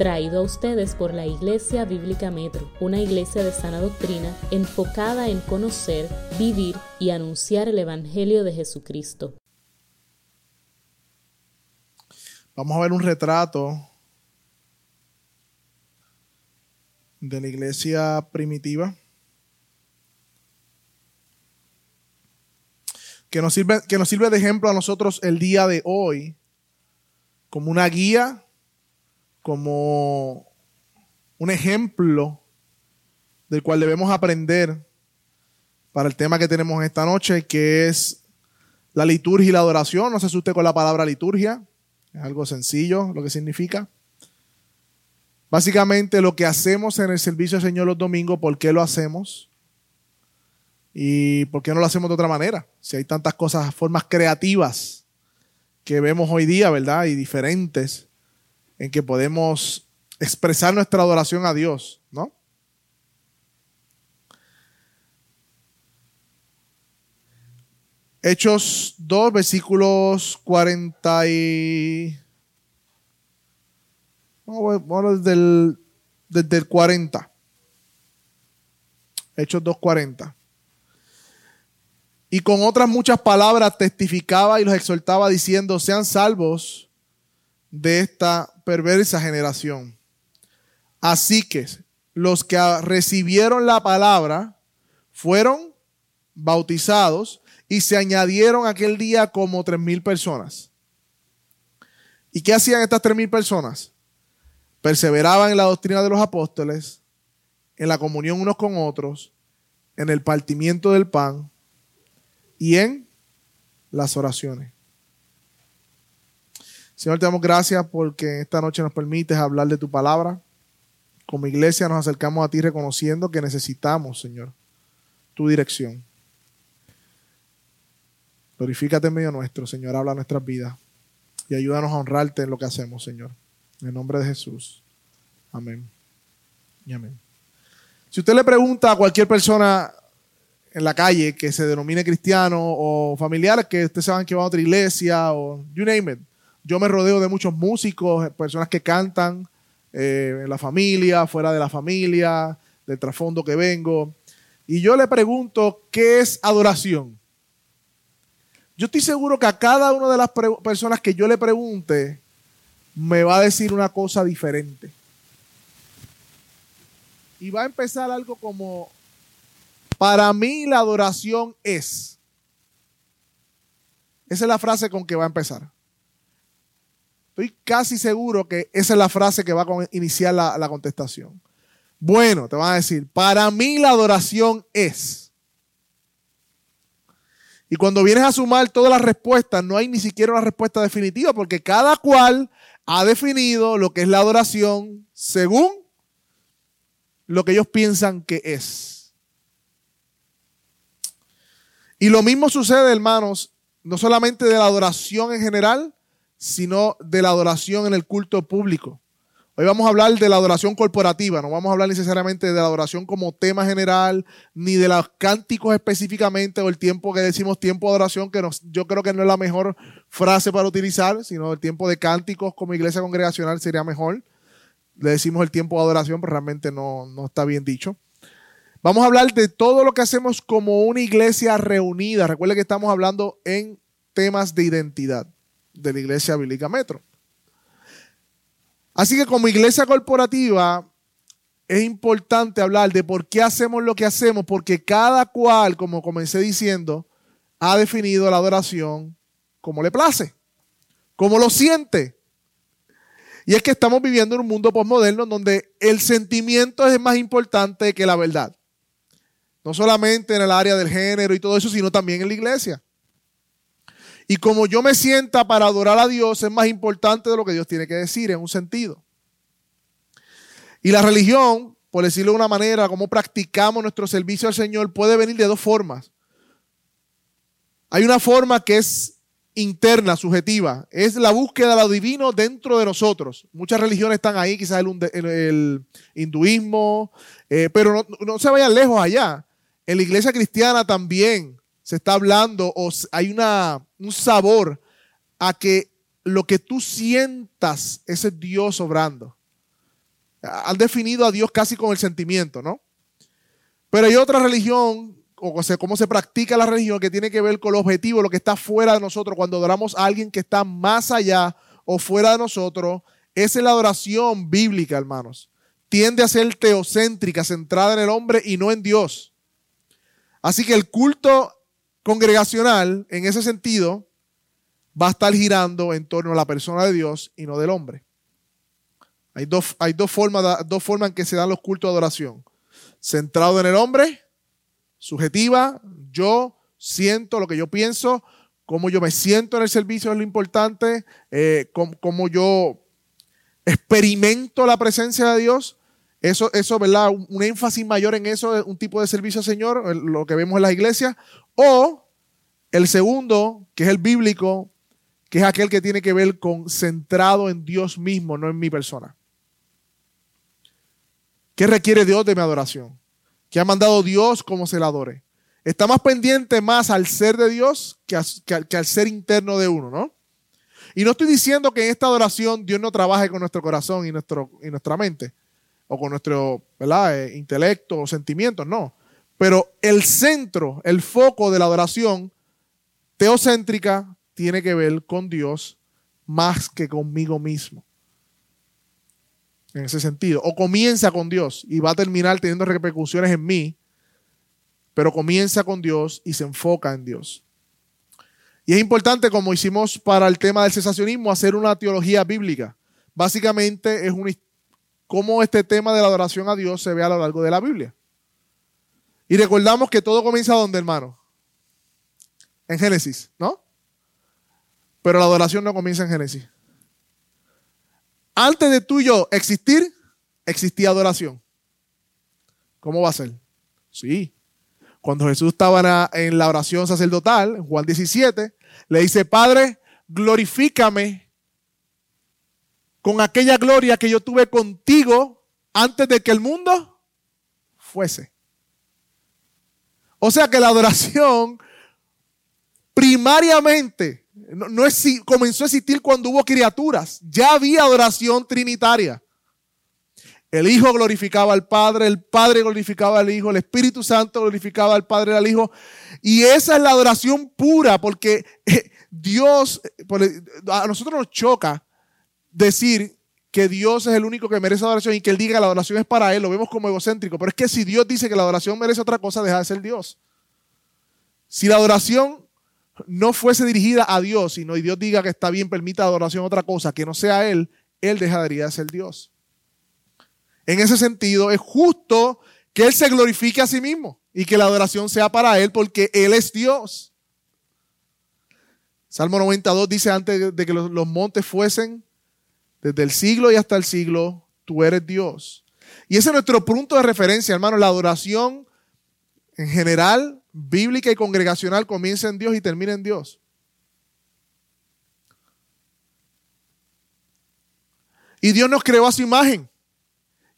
traído a ustedes por la Iglesia Bíblica Metro, una iglesia de sana doctrina enfocada en conocer, vivir y anunciar el Evangelio de Jesucristo. Vamos a ver un retrato de la iglesia primitiva. Que nos, sirve, que nos sirve de ejemplo a nosotros el día de hoy, como una guía, como un ejemplo del cual debemos aprender para el tema que tenemos esta noche, que es la liturgia y la adoración. No se asuste con la palabra liturgia, es algo sencillo lo que significa. Básicamente lo que hacemos en el servicio del Señor los domingos, ¿por qué lo hacemos? ¿Y por qué no lo hacemos de otra manera? Si hay tantas cosas, formas creativas que vemos hoy día, ¿verdad? Y diferentes en que podemos expresar nuestra adoración a Dios, ¿no? Hechos 2, versículos 40 y... Vamos desde el, desde el 40. Hechos 2, 40. Y con otras muchas palabras testificaba y los exhortaba diciendo, sean salvos de esta perversa generación. Así que los que recibieron la palabra fueron bautizados y se añadieron aquel día como tres mil personas. ¿Y qué hacían estas tres mil personas? Perseveraban en la doctrina de los apóstoles, en la comunión unos con otros, en el partimiento del pan y en las oraciones. Señor, te damos gracias porque esta noche nos permites hablar de tu palabra. Como iglesia nos acercamos a ti reconociendo que necesitamos, Señor, tu dirección. Glorifícate en medio nuestro, Señor, habla nuestras vidas y ayúdanos a honrarte en lo que hacemos, Señor. En el nombre de Jesús. Amén. Y amén. Si usted le pregunta a cualquier persona en la calle que se denomine cristiano o familiar, que ustedes saben que va a otra iglesia o you name it. Yo me rodeo de muchos músicos, personas que cantan eh, en la familia, fuera de la familia, del trasfondo que vengo. Y yo le pregunto, ¿qué es adoración? Yo estoy seguro que a cada una de las personas que yo le pregunte, me va a decir una cosa diferente. Y va a empezar algo como, para mí la adoración es. Esa es la frase con que va a empezar. Estoy casi seguro que esa es la frase que va a iniciar la, la contestación. Bueno, te van a decir, para mí la adoración es. Y cuando vienes a sumar todas las respuestas, no hay ni siquiera una respuesta definitiva, porque cada cual ha definido lo que es la adoración según lo que ellos piensan que es. Y lo mismo sucede, hermanos, no solamente de la adoración en general, sino de la adoración en el culto público. Hoy vamos a hablar de la adoración corporativa, no vamos a hablar necesariamente de la adoración como tema general, ni de los cánticos específicamente, o el tiempo que decimos tiempo de adoración, que yo creo que no es la mejor frase para utilizar, sino el tiempo de cánticos como iglesia congregacional sería mejor. Le decimos el tiempo de adoración, pero realmente no, no está bien dicho. Vamos a hablar de todo lo que hacemos como una iglesia reunida. Recuerde que estamos hablando en temas de identidad de la iglesia bíblica Metro. Así que como iglesia corporativa es importante hablar de por qué hacemos lo que hacemos, porque cada cual, como comencé diciendo, ha definido la adoración como le place, como lo siente. Y es que estamos viviendo en un mundo postmoderno donde el sentimiento es más importante que la verdad. No solamente en el área del género y todo eso, sino también en la iglesia. Y como yo me sienta para adorar a Dios es más importante de lo que Dios tiene que decir en un sentido. Y la religión, por decirlo de una manera, como practicamos nuestro servicio al Señor, puede venir de dos formas. Hay una forma que es interna, subjetiva, es la búsqueda de lo divino dentro de nosotros. Muchas religiones están ahí, quizás el, hinduismo, eh, pero no, no se vayan lejos allá. En la iglesia cristiana también se está hablando o hay una, un sabor a que lo que tú sientas, ese Dios obrando. Han definido a Dios casi con el sentimiento, ¿no? Pero hay otra religión, o sea, cómo se practica la religión, que tiene que ver con el objetivo, lo que está fuera de nosotros. Cuando adoramos a alguien que está más allá o fuera de nosotros, esa es la adoración bíblica, hermanos. Tiende a ser teocéntrica, centrada en el hombre y no en Dios. Así que el culto congregacional, en ese sentido, va a estar girando en torno a la persona de Dios y no del hombre. Hay dos, hay dos, formas, dos formas en que se dan los cultos de adoración. Centrado en el hombre, subjetiva, yo siento lo que yo pienso, cómo yo me siento en el servicio es lo importante, eh, cómo, yo experimento la presencia de Dios. Eso, eso, ¿verdad? Un, énfasis mayor en eso, un tipo de servicio al Señor, lo que vemos en las iglesias. O el segundo, que es el bíblico, que es aquel que tiene que ver con centrado en Dios mismo, no en mi persona. ¿Qué requiere Dios de mi adoración? ¿Qué ha mandado Dios como se la adore? Está más pendiente más al ser de Dios que, al ser interno de uno, ¿no? Y no estoy diciendo que en esta adoración Dios no trabaje con nuestro corazón y, nuestro, y nuestra mente, o con nuestro eh, intelecto o sentimientos, no. Pero el centro, el foco de la adoración teocéntrica tiene que ver con Dios más que conmigo mismo. En ese sentido. O comienza con Dios y va a terminar teniendo repercusiones en mí, pero comienza con Dios y se enfoca en Dios. Y es importante, como hicimos para el tema del cesacionismo, hacer una teología bíblica. Básicamente es un, cómo este tema de la adoración a Dios se ve a lo largo de la Biblia. Y recordamos que todo comienza donde, hermano? En Génesis, ¿no? Pero la adoración no comienza en Génesis. Antes de tú y yo existir, existía adoración. ¿Cómo va a ser? Sí. Cuando Jesús estaba en la oración sacerdotal, Juan 17, le dice, Padre, glorifícame con aquella gloria que yo tuve contigo antes de que el mundo fuese. O sea que la adoración primariamente no, es, comenzó a existir cuando hubo criaturas. Ya había adoración trinitaria. El Hijo glorificaba al Padre, el Padre glorificaba al Hijo, el Espíritu Santo glorificaba al Padre y al Hijo. Y esa es la adoración pura, porque eh, Dios, a nosotros nos choca decir que Dios es el único que merece adoración y que Él diga que la adoración es para Él, lo vemos como egocéntrico. Pero es que si Dios dice que la adoración merece otra cosa, deja de ser Dios. Si la adoración no fuese dirigida a Dios, sino y Dios diga que está bien, permita adoración a otra cosa, que no sea Él, Él dejaría de ser Dios. En ese sentido, es justo que Él se glorifique a sí mismo y que la adoración sea para Él porque Él es Dios. Salmo 92 dice antes de que los, los montes fuesen, desde el siglo y hasta el siglo, tú eres Dios. Y ese es nuestro punto de referencia, hermano. La adoración en general bíblica y congregacional comienza en Dios y termina en Dios. Y Dios nos creó a su imagen.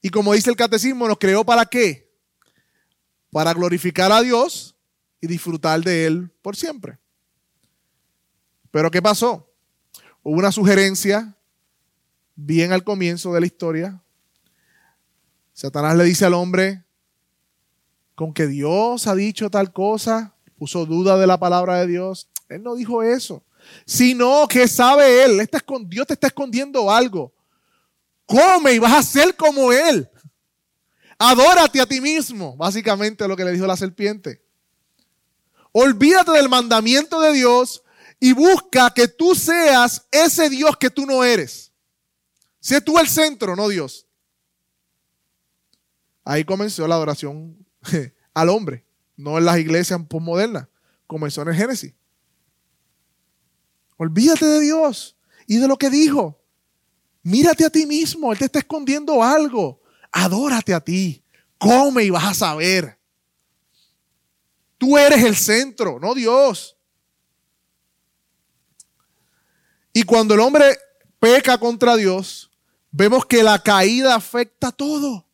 Y como dice el catecismo, nos creó para qué? Para glorificar a Dios y disfrutar de Él por siempre. Pero ¿qué pasó? Hubo una sugerencia bien al comienzo de la historia. Satanás le dice al hombre, con que Dios ha dicho tal cosa, puso duda de la palabra de Dios. Él no dijo eso, sino que sabe Él, Dios te está escondiendo algo. Come y vas a ser como Él. Adórate a ti mismo, básicamente lo que le dijo la serpiente. Olvídate del mandamiento de Dios y busca que tú seas ese Dios que tú no eres. Sé tú el centro, no Dios. Ahí comenzó la adoración al hombre, no en las iglesias postmodernas, comenzó en el Génesis. Olvídate de Dios y de lo que dijo. Mírate a ti mismo, Él te está escondiendo algo. Adórate a ti, come y vas a saber. Tú eres el centro, no Dios. Y cuando el hombre peca contra Dios, vemos que la caída afecta todo.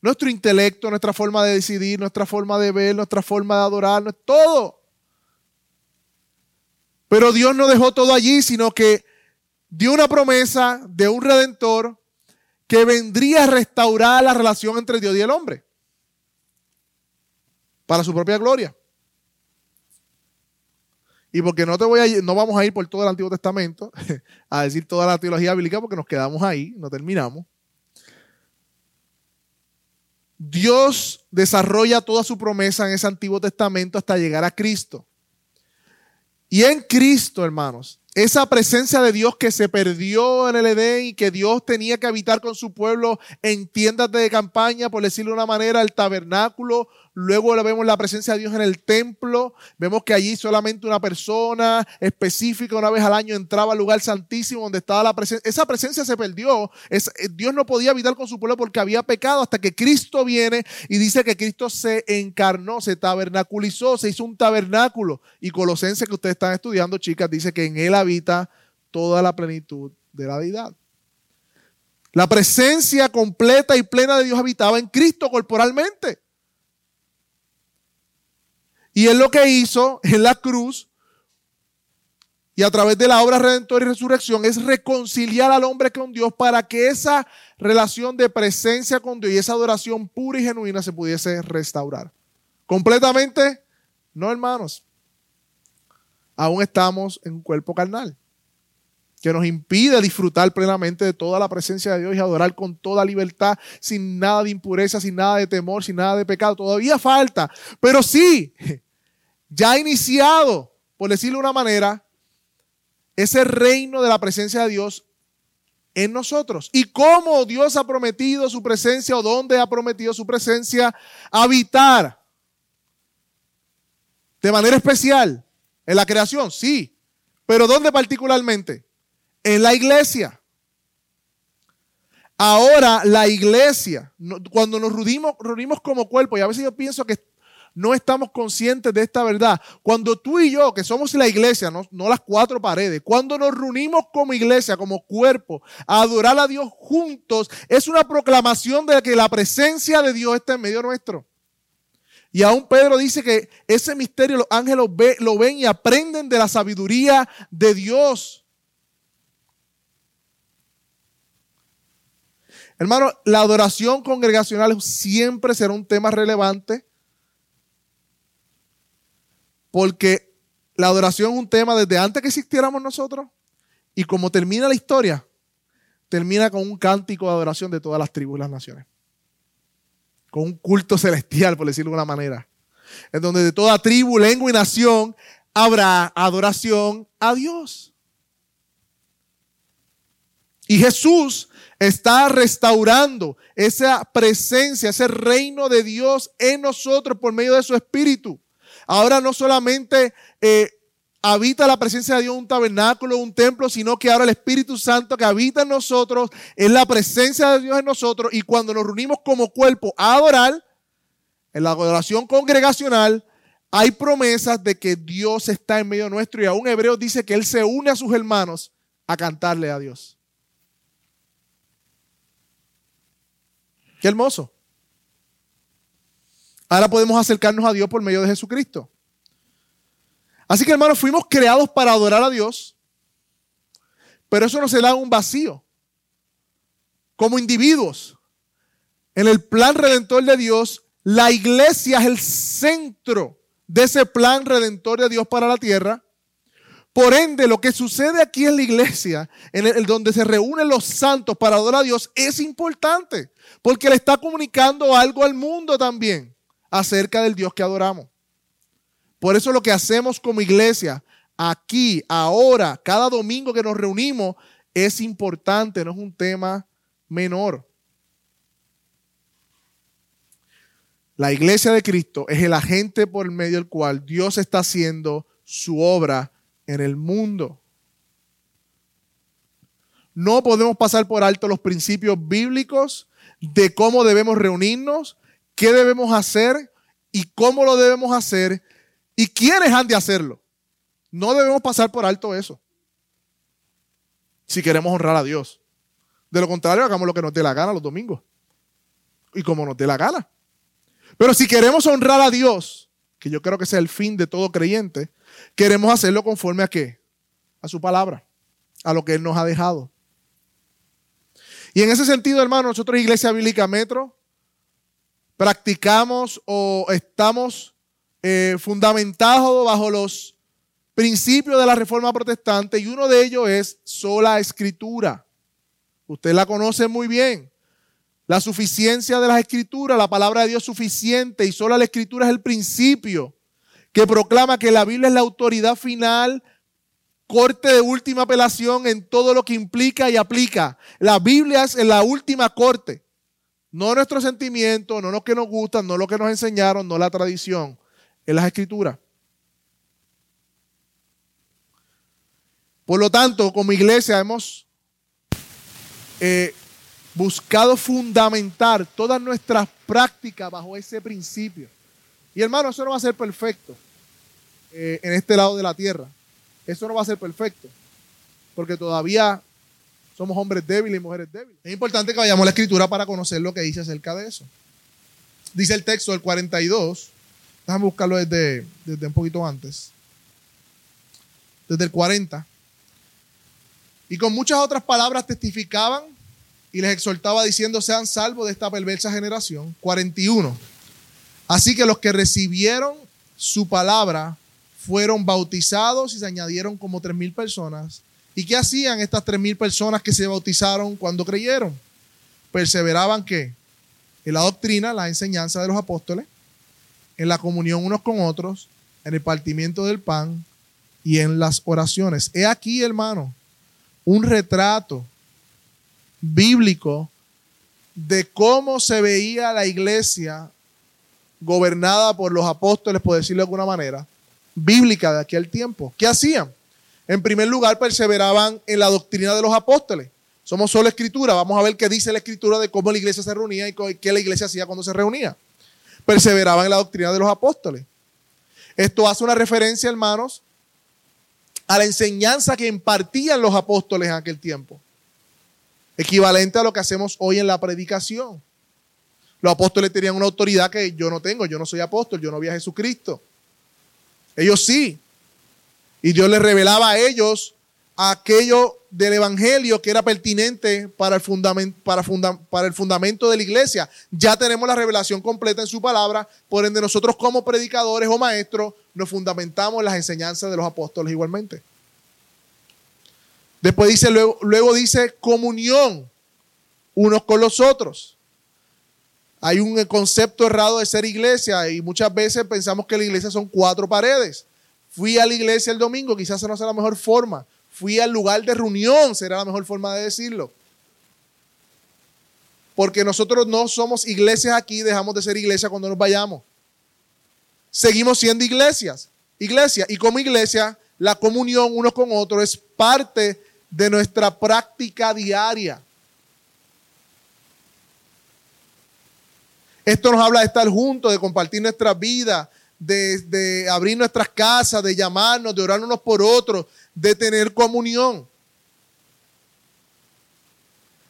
Nuestro intelecto, nuestra forma de decidir, nuestra forma de ver, nuestra forma de adorar, todo. Pero Dios no dejó todo allí, sino que dio una promesa de un redentor que vendría a restaurar la relación entre Dios y el hombre para su propia gloria. Y porque no te voy a no vamos a ir por todo el Antiguo Testamento a decir toda la teología bíblica porque nos quedamos ahí, no terminamos. Dios desarrolla toda su promesa en ese Antiguo Testamento hasta llegar a Cristo. Y en Cristo, hermanos, esa presencia de Dios que se perdió en el Edén y que Dios tenía que habitar con su pueblo en tiendas de campaña, por decirlo de una manera, el tabernáculo, Luego vemos la presencia de Dios en el templo. Vemos que allí solamente una persona específica una vez al año entraba al lugar santísimo donde estaba la presencia. Esa presencia se perdió. Eh, Dios no podía habitar con su pueblo porque había pecado hasta que Cristo viene y dice que Cristo se encarnó, se tabernaculizó, se hizo un tabernáculo. Y Colosenses que ustedes están estudiando, chicas, dice que en él habita toda la plenitud de la deidad. La presencia completa y plena de Dios habitaba en Cristo corporalmente. Y él lo que hizo en la cruz y a través de la obra redentora y resurrección es reconciliar al hombre con Dios para que esa relación de presencia con Dios y esa adoración pura y genuina se pudiese restaurar. Completamente, no hermanos. Aún estamos en un cuerpo carnal que nos impide disfrutar plenamente de toda la presencia de Dios y adorar con toda libertad, sin nada de impureza, sin nada de temor, sin nada de pecado. Todavía falta, pero sí, ya ha iniciado, por decirlo de una manera, ese reino de la presencia de Dios en nosotros. Y cómo Dios ha prometido su presencia o dónde ha prometido su presencia habitar. De manera especial, en la creación, sí. Pero ¿dónde particularmente? en la iglesia. Ahora la iglesia, cuando nos reunimos, reunimos como cuerpo, y a veces yo pienso que no estamos conscientes de esta verdad. Cuando tú y yo, que somos la iglesia, no, las cuatro paredes, cuando nos reunimos como iglesia, como cuerpo, a adorar a Dios juntos, es una proclamación de que la presencia de Dios está en medio nuestro. Y aún Pedro dice que ese misterio los ángeles lo ven y aprenden de la sabiduría de Dios. Hermano, la adoración congregacional siempre será un tema relevante porque la adoración es un tema desde antes que existiéramos nosotros y como termina la historia, termina con un cántico de adoración de todas las tribus y las naciones. Con un culto celestial, por decirlo de una manera. En donde de toda tribu, lengua y nación habrá adoración a Dios. Y Jesús está restaurando esa presencia, ese reino de Dios en nosotros por medio de su Espíritu. Ahora no solamente eh, habita la presencia de Dios un tabernáculo, un templo, sino que ahora el Espíritu Santo que habita en nosotros es la presencia de Dios en nosotros y cuando nos reunimos como cuerpo a adorar, en la adoración congregacional, hay promesas de que Dios está en medio nuestro y aún Hebreo dice que Él se une a sus hermanos a cantarle a Dios. Qué hermoso. Ahora podemos acercarnos a Dios por medio de Jesucristo. Así que hermanos, fuimos creados para adorar a Dios, pero eso no se da en un vacío. Como individuos, en el plan redentor de Dios, la iglesia es el centro de ese plan redentor de Dios para la tierra. Por ende, lo que sucede aquí en la iglesia, en el, donde se reúnen los santos para adorar a Dios, es importante, porque le está comunicando algo al mundo también acerca del Dios que adoramos. Por eso lo que hacemos como iglesia, aquí, ahora, cada domingo que nos reunimos, es importante, no es un tema menor. La iglesia de Cristo es el agente por medio del cual Dios está haciendo su obra en el mundo. No podemos pasar por alto los principios bíblicos de cómo debemos reunirnos, qué debemos hacer y cómo lo debemos hacer y quiénes han de hacerlo. No debemos pasar por alto eso. Si queremos honrar a Dios. De lo contrario, hagamos lo que nos dé la gana los domingos. Y como nos dé la gana. Pero si queremos honrar a Dios, que yo creo que sea el fin de todo creyente, Queremos hacerlo conforme a qué? A su palabra, a lo que Él nos ha dejado. Y en ese sentido, hermano, nosotros, Iglesia Bíblica Metro, practicamos o estamos eh, fundamentados bajo los principios de la Reforma Protestante y uno de ellos es sola escritura. Usted la conoce muy bien. La suficiencia de las escrituras, la palabra de Dios suficiente y sola la escritura es el principio que proclama que la Biblia es la autoridad final, corte de última apelación en todo lo que implica y aplica. La Biblia es la última corte. No nuestros sentimientos, no lo que nos gustan, no lo que nos enseñaron, no la tradición. Es las escrituras. Por lo tanto, como iglesia hemos eh, buscado fundamentar todas nuestras prácticas bajo ese principio. Y hermano, eso no va a ser perfecto eh, en este lado de la tierra. Eso no va a ser perfecto. Porque todavía somos hombres débiles y mujeres débiles. Es importante que vayamos a la escritura para conocer lo que dice acerca de eso. Dice el texto del 42. Déjame buscarlo desde, desde un poquito antes. Desde el 40. Y con muchas otras palabras testificaban y les exhortaba diciendo, sean salvos de esta perversa generación. 41. Así que los que recibieron su palabra fueron bautizados y se añadieron como tres mil personas. ¿Y qué hacían estas tres mil personas que se bautizaron cuando creyeron? Perseveraban que en la doctrina, la enseñanza de los apóstoles, en la comunión unos con otros, en el partimiento del pan y en las oraciones. He aquí, hermano, un retrato bíblico de cómo se veía la iglesia gobernada por los apóstoles, por decirlo de alguna manera, bíblica de aquel tiempo. ¿Qué hacían? En primer lugar, perseveraban en la doctrina de los apóstoles. Somos solo escritura. Vamos a ver qué dice la escritura de cómo la iglesia se reunía y qué la iglesia hacía cuando se reunía. Perseveraban en la doctrina de los apóstoles. Esto hace una referencia, hermanos, a la enseñanza que impartían los apóstoles en aquel tiempo. Equivalente a lo que hacemos hoy en la predicación. Los apóstoles tenían una autoridad que yo no tengo. Yo no soy apóstol, yo no vi a Jesucristo. Ellos sí. Y Dios les revelaba a ellos aquello del Evangelio que era pertinente para el, para, para el fundamento de la iglesia. Ya tenemos la revelación completa en su palabra, por ende nosotros como predicadores o maestros nos fundamentamos en las enseñanzas de los apóstoles igualmente. Después dice, luego, luego dice comunión unos con los otros. Hay un concepto errado de ser iglesia y muchas veces pensamos que la iglesia son cuatro paredes. Fui a la iglesia el domingo, quizás esa no sea la mejor forma. Fui al lugar de reunión, será la mejor forma de decirlo. Porque nosotros no somos iglesias aquí, dejamos de ser iglesia cuando nos vayamos. Seguimos siendo iglesias, iglesia. Y como iglesia, la comunión unos con otros es parte de nuestra práctica diaria. Esto nos habla de estar juntos, de compartir nuestra vida, de, abrir nuestras casas, de llamarnos, de orar unos por otros, de tener comunión.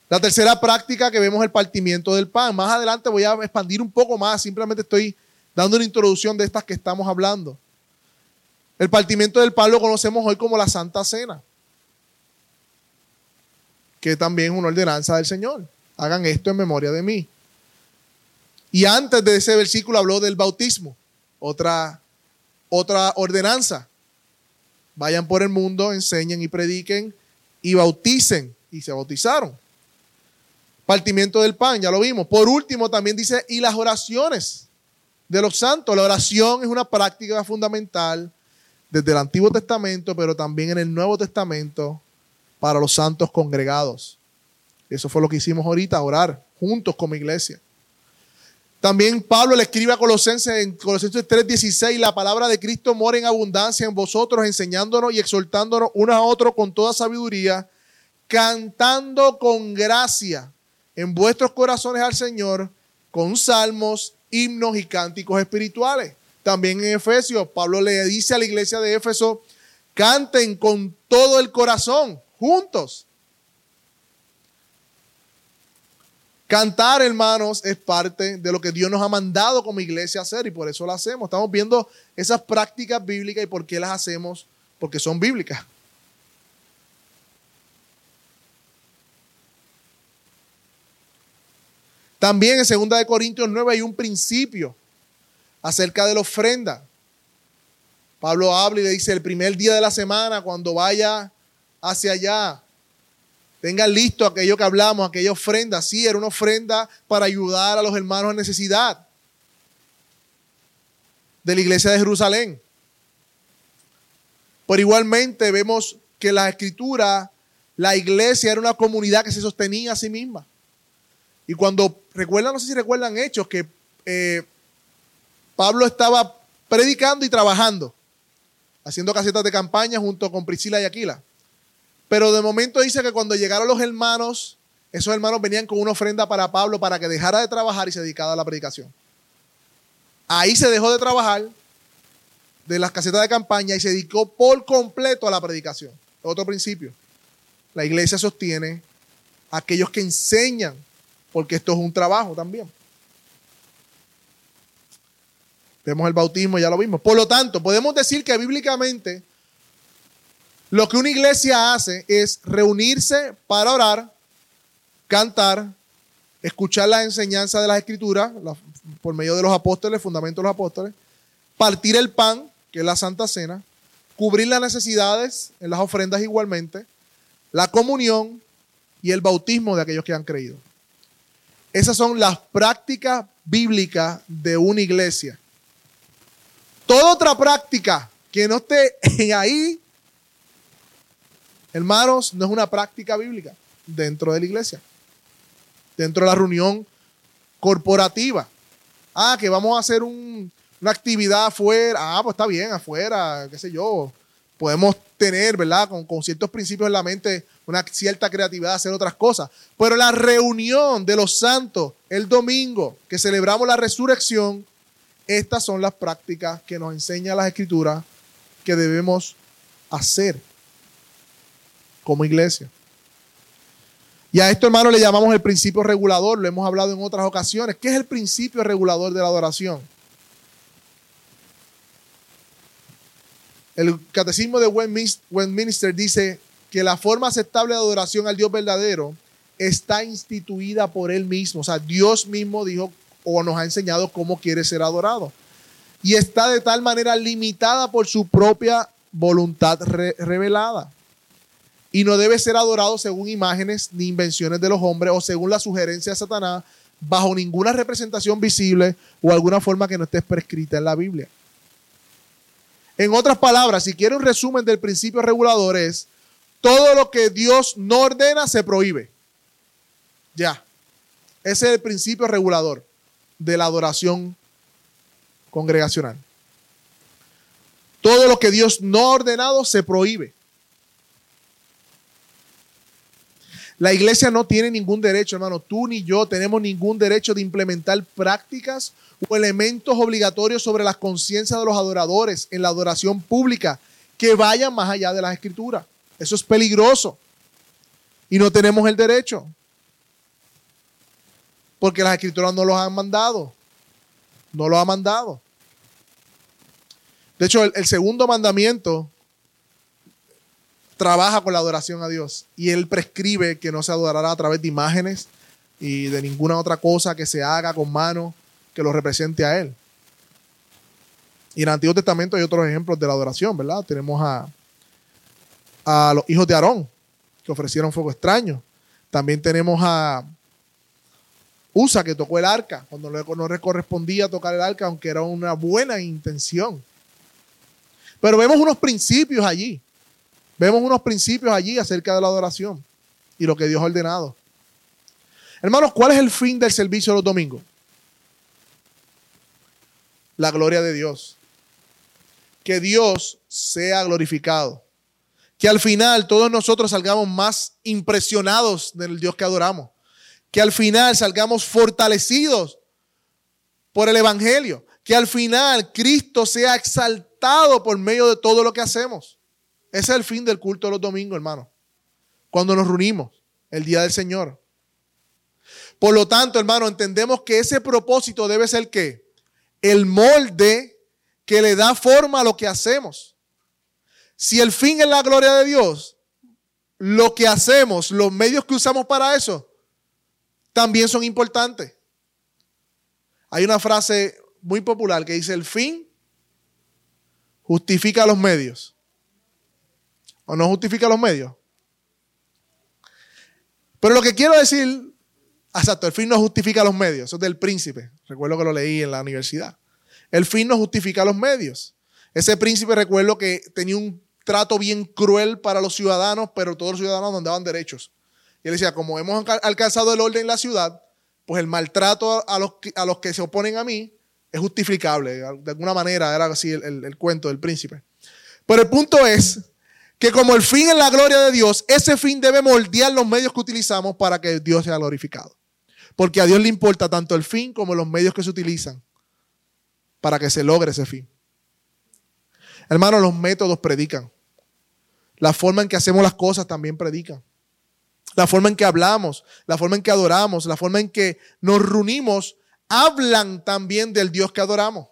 La tercera práctica que vemos es el partimiento del pan. Más adelante voy a expandir un poco más, simplemente estoy dando una introducción de estas que estamos hablando. El partimiento del pan lo conocemos hoy como la Santa Cena, que también es una ordenanza del Señor. Hagan esto en memoria de mí. Y antes de ese versículo habló del bautismo, otra, otra ordenanza. Vayan por el mundo, enseñen y prediquen y bauticen. Y se bautizaron. Partimiento del pan, ya lo vimos. Por último, también dice, y las oraciones de los santos. La oración es una práctica fundamental desde el Antiguo Testamento, pero también en el Nuevo Testamento para los santos congregados. Eso fue lo que hicimos ahorita, orar juntos como iglesia. También Pablo le escribe a Colosenses en Colosenses 3:16, la palabra de Cristo mora en abundancia en vosotros, enseñándonos y exhortándonos unos a otros con toda sabiduría, cantando con gracia en vuestros corazones al Señor, con salmos, himnos y cánticos espirituales. También en Efesios, Pablo le dice a la iglesia de Éfeso, canten con todo el corazón, juntos, Cantar, hermanos, es parte de lo que Dios nos ha mandado como iglesia hacer y por eso lo hacemos. Estamos viendo esas prácticas bíblicas y por qué las hacemos, porque son bíblicas. También en 2 Corintios 9 hay un principio acerca de la ofrenda. Pablo habla y le dice, el primer día de la semana, cuando vaya hacia allá, tengan listo aquello que hablamos, aquella ofrenda. Sí, era una ofrenda para ayudar a los hermanos en necesidad de la iglesia de Jerusalén. Pero igualmente vemos que la escritura la iglesia era una comunidad que se sostenía a sí misma. Y cuando recuerdan, no sé si recuerdan hechos, que eh, Pablo estaba predicando y trabajando, haciendo casetas de campaña junto con Priscila y Aquila. Pero de momento dice que cuando llegaron los hermanos, esos hermanos venían con una ofrenda para Pablo para que dejara de trabajar y se dedicara a la predicación. Ahí se dejó de trabajar de las casetas de campaña y se dedicó por completo a la predicación. Otro principio. La iglesia sostiene a aquellos que enseñan, porque esto es un trabajo también. Vemos el bautismo, ya lo vimos. Por lo tanto, podemos decir que bíblicamente lo que una iglesia hace es reunirse para orar, cantar, escuchar las enseñanzas de las escrituras por medio de los apóstoles, fundamentos de los apóstoles, partir el pan, que es la Santa Cena, cubrir las necesidades en las ofrendas igualmente, la comunión y el bautismo de aquellos que han creído. Esas son las prácticas bíblicas de una iglesia. Toda otra práctica que no esté ahí, hermanos, no es una práctica bíblica dentro de la iglesia, dentro de la reunión corporativa. Ah, que vamos a hacer una actividad afuera. Ah, pues está bien, afuera, qué sé yo. Podemos tener, ¿verdad? Con, con ciertos principios en la mente, una cierta creatividad, hacer otras cosas. Pero la reunión de los santos el domingo, que celebramos la resurrección, estas son las prácticas que nos enseña las escrituras que debemos hacer como iglesia. Y a esto, hermano, le llamamos el principio regulador. Lo hemos hablado en otras ocasiones. ¿Qué es el principio regulador de la adoración? El catecismo de Westminster dice que la forma aceptable de adoración al Dios verdadero está instituida por Él mismo. O sea, Dios mismo dijo o nos ha enseñado cómo quiere ser adorado. Y está de tal manera limitada por su propia voluntad revelada y no debe ser adorado según imágenes ni invenciones de los hombres o según la sugerencia de Satanás, bajo ninguna representación visible o alguna forma que no esté prescrita en la Biblia. En otras palabras, si quiere un resumen del principio regulador es, todo lo que Dios no ordena se prohíbe. Ya. Ese es el principio regulador de la adoración congregacional. Todo lo que Dios no ha ordenado se prohíbe. La iglesia no tiene ningún derecho, hermano. Tú ni yo tenemos ningún derecho de implementar prácticas o elementos obligatorios sobre las conciencias de los adoradores en la adoración pública que vayan más allá de las escrituras. Eso es peligroso. Y no tenemos el derecho. Porque las escrituras no los han mandado. No lo ha mandado. De hecho, el, el segundo mandamiento trabaja con la adoración a Dios y Él prescribe que no se adorará a través de imágenes y de ninguna otra cosa que se haga con mano que lo represente a Él. Y en el Antiguo Testamento hay otros ejemplos de la adoración, ¿verdad? Tenemos a, a los hijos de Aarón que ofrecieron fuego extraño. También tenemos a Usa que tocó el arca cuando no le correspondía tocar el arca, aunque era una buena intención. Pero vemos unos principios allí Vemos unos principios allí acerca de la adoración y lo que Dios ha ordenado. Hermanos, ¿cuál es el fin del servicio de los domingos? La gloria de Dios. Que Dios sea glorificado. Que al final todos nosotros salgamos más impresionados del Dios que adoramos. Que al final salgamos fortalecidos por el Evangelio. Que al final Cristo sea exaltado por medio de todo lo que hacemos. Ese es el fin del culto de los domingos, hermano. Cuando nos reunimos, el día del Señor. Por lo tanto, hermano, entendemos que ese propósito debe ser que el molde que le da forma a lo que hacemos. Si el fin es la gloria de Dios, lo que hacemos, los medios que usamos para eso, también son importantes. Hay una frase muy popular que dice, el fin justifica los medios. ¿O no justifica los medios? Pero lo que quiero decir, exacto, el fin no justifica los medios. Eso es del príncipe. Recuerdo que lo leí en la universidad. El fin no justifica los medios. Ese príncipe recuerdo que tenía un trato bien cruel para los ciudadanos, pero todos los ciudadanos no daban derechos. Y él decía, como hemos alcanzado el orden en la ciudad, pues el maltrato a los, a los que se oponen a mí es justificable. De alguna manera era así el, el cuento del príncipe. Pero el punto es que como el fin es la gloria de Dios, ese fin debe moldear los medios que utilizamos para que Dios sea glorificado. Porque a Dios le importa tanto el fin como los medios que se utilizan para que se logre ese fin. Hermanos, los métodos predican. La forma en que hacemos las cosas también predican. La forma en que hablamos, la forma en que adoramos, la forma en que nos reunimos, hablan también del Dios que adoramos.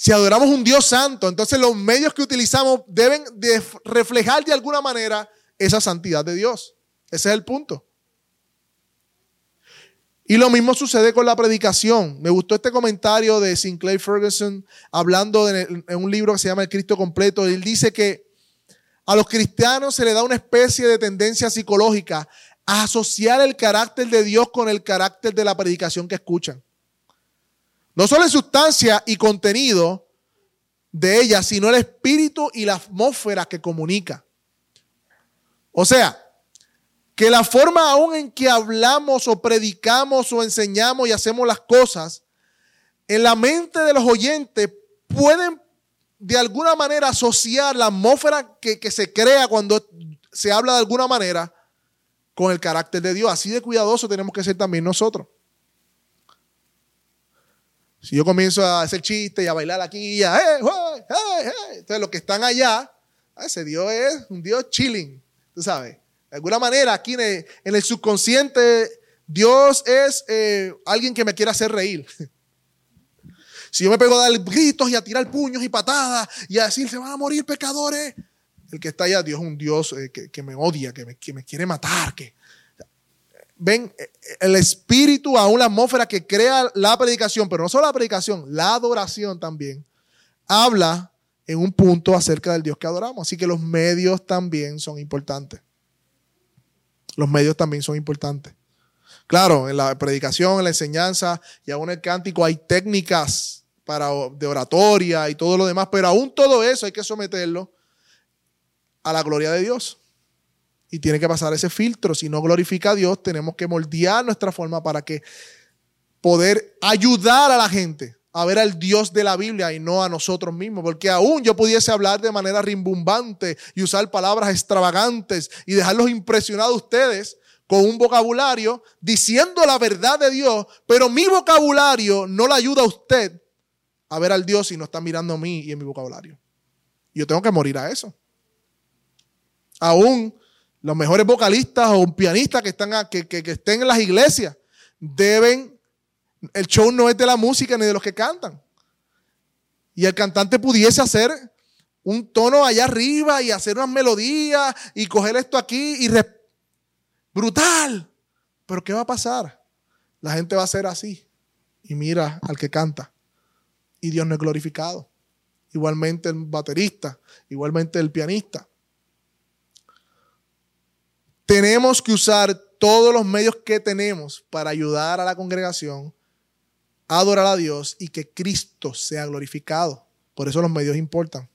Si adoramos un Dios santo, entonces los medios que utilizamos deben de reflejar de alguna manera esa santidad de Dios. Ese es el punto. Y lo mismo sucede con la predicación. Me gustó este comentario de Sinclair Ferguson hablando en, un libro que se llama El Cristo Completo. Él dice que a los cristianos se le da una especie de tendencia psicológica a asociar el carácter de Dios con el carácter de la predicación que escuchan. No solo en sustancia y contenido de ella, sino el espíritu y la atmósfera que comunica. O sea, que la forma aún en que hablamos o predicamos o enseñamos y hacemos las cosas, en la mente de los oyentes pueden de alguna manera asociar la atmósfera que, se crea cuando se habla de alguna manera con el carácter de Dios. Así de cuidadoso tenemos que ser también nosotros. Si yo comienzo a hacer chistes y a bailar aquí, ya, hey, hey, entonces los que están allá, ese Dios es un Dios chilling, tú sabes. De alguna manera, aquí en el, subconsciente, Dios es eh, alguien que me quiere hacer reír. Si yo me pego a dar gritos y a tirar puños y patadas y a decir, se van a morir pecadores, el que está allá, Dios es un Dios eh, que, me odia, que me, que me quiere matar. Que... Ven, eh, el espíritu, aún la atmósfera que crea la predicación, pero no solo la predicación, la adoración también, habla en un punto acerca del Dios que adoramos. Así que los medios también son importantes. Los medios también son importantes. Claro, en la predicación, en la enseñanza y aún en el cántico hay técnicas para, de oratoria y todo lo demás, pero aún todo eso hay que someterlo a la gloria de Dios. Y tiene que pasar ese filtro. Si no glorifica a Dios, tenemos que moldear nuestra forma para que poder ayudar a la gente a ver al Dios de la Biblia y no a nosotros mismos. Porque aún yo pudiese hablar de manera rimbombante y usar palabras extravagantes y dejarlos impresionados ustedes con un vocabulario diciendo la verdad de Dios, pero mi vocabulario no le ayuda a usted a ver al Dios y no está mirando a mí y en mi vocabulario. Yo tengo que morir a eso. Aún los mejores vocalistas o un pianista que, están que, que estén en las iglesias deben el show no es de la música ni de los que cantan. Y el cantante pudiese hacer un tono allá arriba y hacer unas melodías y coger esto aquí y brutal. Pero ¿qué va a pasar? La gente va a ser así y mira al que canta y Dios no es glorificado. Igualmente el baterista, igualmente el pianista. Tenemos que usar todos los medios que tenemos para ayudar a la congregación adorar a Dios y que Cristo sea glorificado. Por eso los medios importan.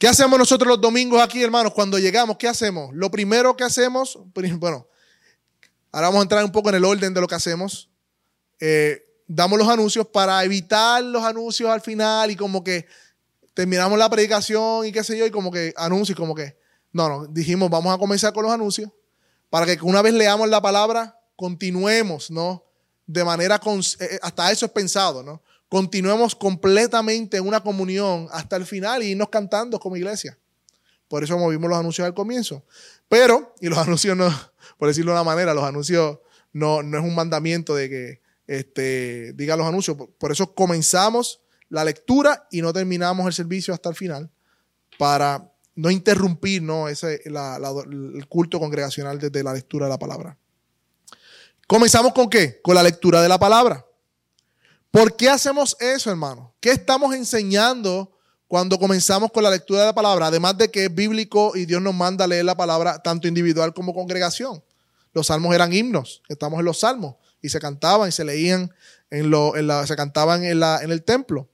¿Qué hacemos nosotros los domingos aquí, hermanos? Cuando llegamos, ¿qué hacemos? Lo primero que hacemos, bueno, ahora vamos a entrar un poco en el orden de lo que hacemos. Eh, damos los anuncios para evitar los anuncios al final y como que terminamos la predicación y qué sé yo, y como que anuncios, como que, no, no, dijimos, vamos a comenzar con los anuncios para que una vez leamos la palabra, continuemos, ¿no? de manera, eh, eh, hasta eso es pensado, ¿no? Continuemos completamente en una comunión hasta el final y irnos cantando como iglesia. Por eso movimos los anuncios al comienzo. Pero, y los anuncios no, por decirlo de una manera, los anuncios no, no es un mandamiento de que este, diga los anuncios. Por eso comenzamos la lectura y no terminamos el servicio hasta el final para no interrumpir ¿no? Ese, el culto congregacional desde la lectura de la palabra. Comenzamos con qué? Con la lectura de la palabra. ¿Por qué hacemos eso, hermano? ¿Qué estamos enseñando cuando comenzamos con la lectura de la palabra? Además de que es bíblico y Dios nos manda a leer la palabra tanto individual como congregación. Los salmos eran himnos, estamos en los salmos y se cantaban y se leían en, lo, la, se cantaban en, la, en el templo.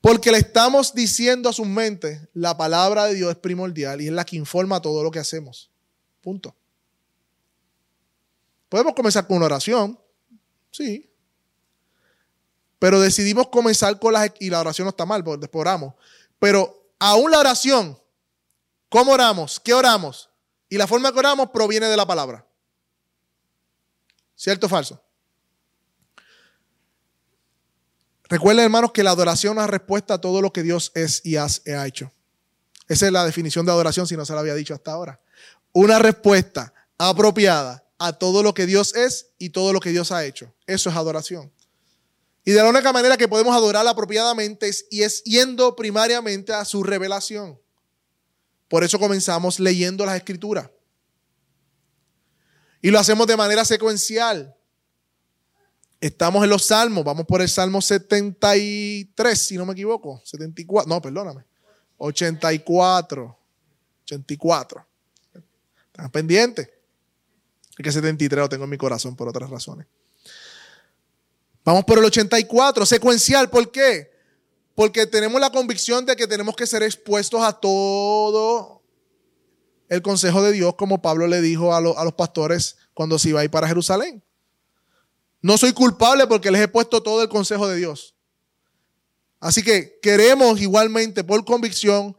Porque le estamos diciendo a sus mentes, la palabra de Dios es primordial y es la que informa todo lo que hacemos. Punto. Podemos comenzar con una oración, sí. Pero decidimos comenzar con las... Y la oración no está mal, porque después oramos. Pero aún la oración, ¿cómo oramos? ¿Qué oramos? Y la forma que oramos proviene de la palabra. ¿Cierto o falso? Recuerden, hermanos, que la adoración es respuesta a todo lo que Dios es y ha hecho. Esa es la definición de adoración, si no se la había dicho hasta ahora. Una respuesta apropiada a todo lo que Dios es y todo lo que Dios ha hecho. Eso es adoración. Y de la única manera que podemos adorar apropiadamente es, es yendo primariamente a su revelación. Por eso comenzamos leyendo las escrituras. Y lo hacemos de manera secuencial. Estamos en los salmos, vamos por el salmo 73, si no me equivoco. 74, no, perdóname. 84. 84. ¿Están pendientes? Es que 73 lo tengo en mi corazón por otras razones. Vamos por el 84, secuencial. ¿Por qué? Porque tenemos la convicción de que tenemos que ser expuestos a todo el consejo de Dios, como Pablo le dijo a, los pastores cuando se iba a ir para Jerusalén. No soy culpable porque les he puesto todo el consejo de Dios. Así que queremos igualmente, por convicción,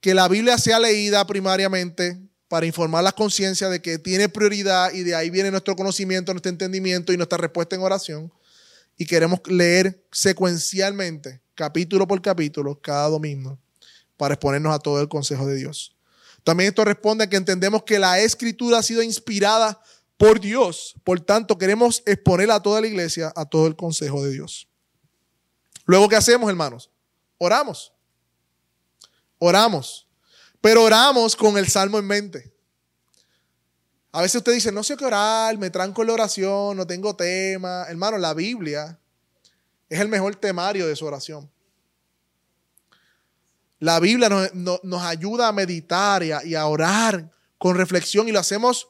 que la Biblia sea leída primariamente para informar la conciencia de que tiene prioridad y de ahí viene nuestro conocimiento, nuestro entendimiento y nuestra respuesta en oración. Y queremos leer secuencialmente, capítulo por capítulo, cada domingo, para exponernos a todo el consejo de Dios. También esto responde a que entendemos que la escritura ha sido inspirada por Dios. Por tanto, queremos exponer a toda la iglesia a todo el consejo de Dios. Luego, ¿qué hacemos, hermanos? Oramos. Oramos. Pero oramos con el salmo en mente. A veces usted dice, no sé qué orar, me tranco en la oración, no tengo tema. Hermano, la Biblia es el mejor temario de su oración. La Biblia nos, ayuda a meditar y a, y a, orar con reflexión y lo hacemos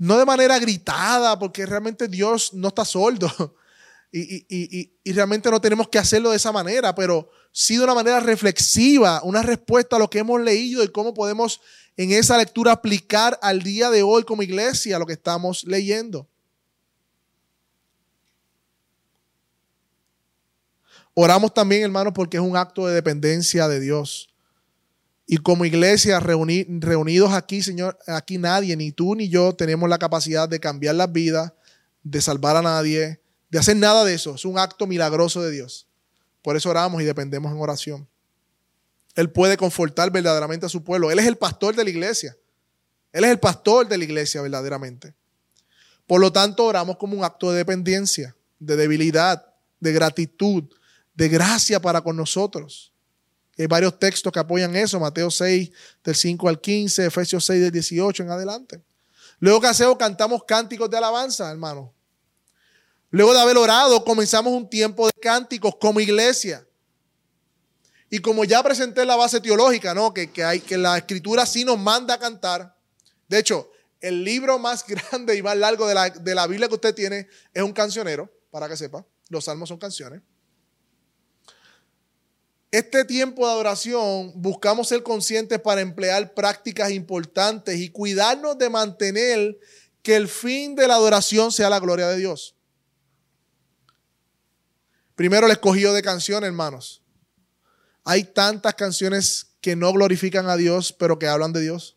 no de manera gritada, porque realmente Dios no está sordo. Y, realmente no tenemos que hacerlo de esa manera, pero sí de una manera reflexiva, una respuesta a lo que hemos leído y cómo podemos en esa lectura aplicar al día de hoy como iglesia lo que estamos leyendo. Oramos también, hermanos, porque es un acto de dependencia de Dios. Y como iglesia reunidos aquí, Señor, aquí nadie, ni tú ni yo, tenemos la capacidad de cambiar las vidas, de salvar a nadie, de hacer nada de eso. Es un acto milagroso de Dios. Por eso oramos y dependemos en oración. Él puede confortar verdaderamente a su pueblo. Él es el pastor de la iglesia. Él es el pastor de la iglesia verdaderamente. Por lo tanto, oramos como un acto de dependencia, de debilidad, de gratitud, de gracia para con nosotros. Hay varios textos que apoyan eso, Mateo 6 del 5 al 15, Efesios 6 del 18 en adelante. Luego que hacemos, cantamos cánticos de alabanza, hermano. Luego de haber orado, comenzamos un tiempo de cánticos como iglesia. Y como ya presenté la base teológica, ¿no? Que, hay, que la escritura sí nos manda a cantar. De hecho, el libro más grande y más largo de la, de la Biblia que usted tiene es un cancionero, para que sepa. Los salmos son canciones. Este tiempo de adoración buscamos ser conscientes para emplear prácticas importantes y cuidarnos de mantener que el fin de la adoración sea la gloria de Dios. Primero el escogido de canciones, hermanos. Hay tantas canciones que no glorifican a Dios, pero que hablan de Dios.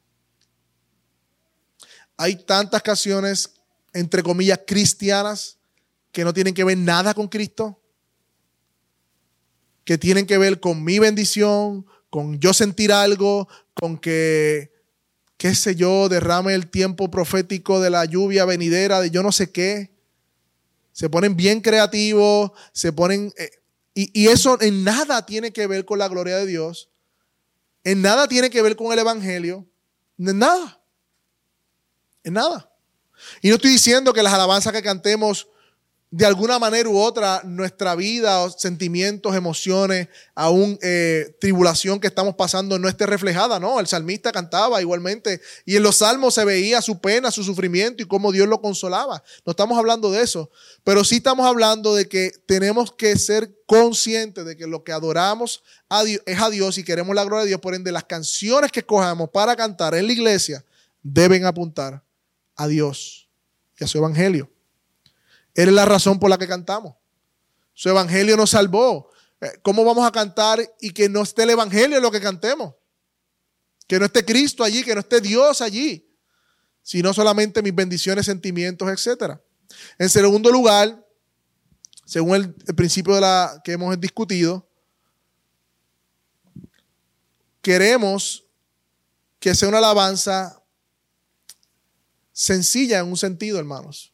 Hay tantas canciones, entre comillas, cristianas, que no tienen que ver nada con Cristo, que tienen que ver con mi bendición, con yo sentir algo, con que, qué sé yo, derrame el tiempo profético de la lluvia venidera, de yo no sé qué se ponen bien creativos, se ponen... Eh, y, eso en nada tiene que ver con la gloria de Dios, en nada tiene que ver con el Evangelio, en nada, en nada. Y no estoy diciendo que las alabanzas que cantemos de alguna manera u otra nuestra vida, sentimientos, emociones, aún eh, tribulación que estamos pasando no esté reflejada, ¿no? El salmista cantaba igualmente y en los salmos se veía su pena, su sufrimiento y cómo Dios lo consolaba. No estamos hablando de eso, pero sí estamos hablando de que tenemos que ser conscientes de que lo que adoramos es a Dios y queremos la gloria de Dios, por ende las canciones que escojamos para cantar en la iglesia deben apuntar a Dios y a su evangelio. Él es la razón por la que cantamos. Su evangelio nos salvó. Eh, ¿Cómo vamos a cantar y que no esté el evangelio en lo que cantemos? Que no esté Cristo allí, que no esté Dios allí, sino solamente mis bendiciones, sentimientos, etc. En segundo lugar, según el, el principio de la que hemos discutido, queremos que sea una alabanza sencilla en un sentido, hermanos.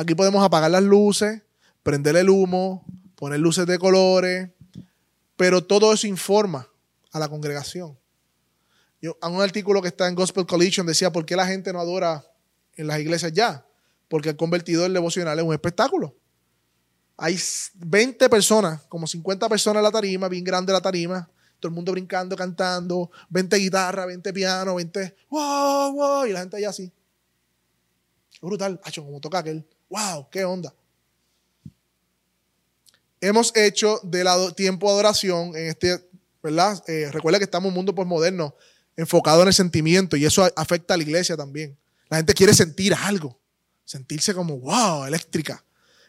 Aquí podemos apagar las luces, prender el humo, poner luces de colores, pero todo eso informa a la congregación. Yo, en un artículo que está en Gospel Collision decía, ¿por qué la gente no adora en las iglesias ya? Porque el convertido el devocional es un espectáculo. Hay 20 personas, como 50 personas en la tarima, bien grande la tarima, todo el mundo brincando, cantando, 20 guitarras, 20 piano, 20, wow, wow, y la gente allá así. brutal, hacho, como toca aquel wow, qué onda. Hemos hecho del tiempo de adoración en este, ¿verdad? Eh, recuerda que estamos en un mundo postmoderno enfocado en el sentimiento y eso afecta a la iglesia también. La gente quiere sentir algo, sentirse como, wow, eléctrica.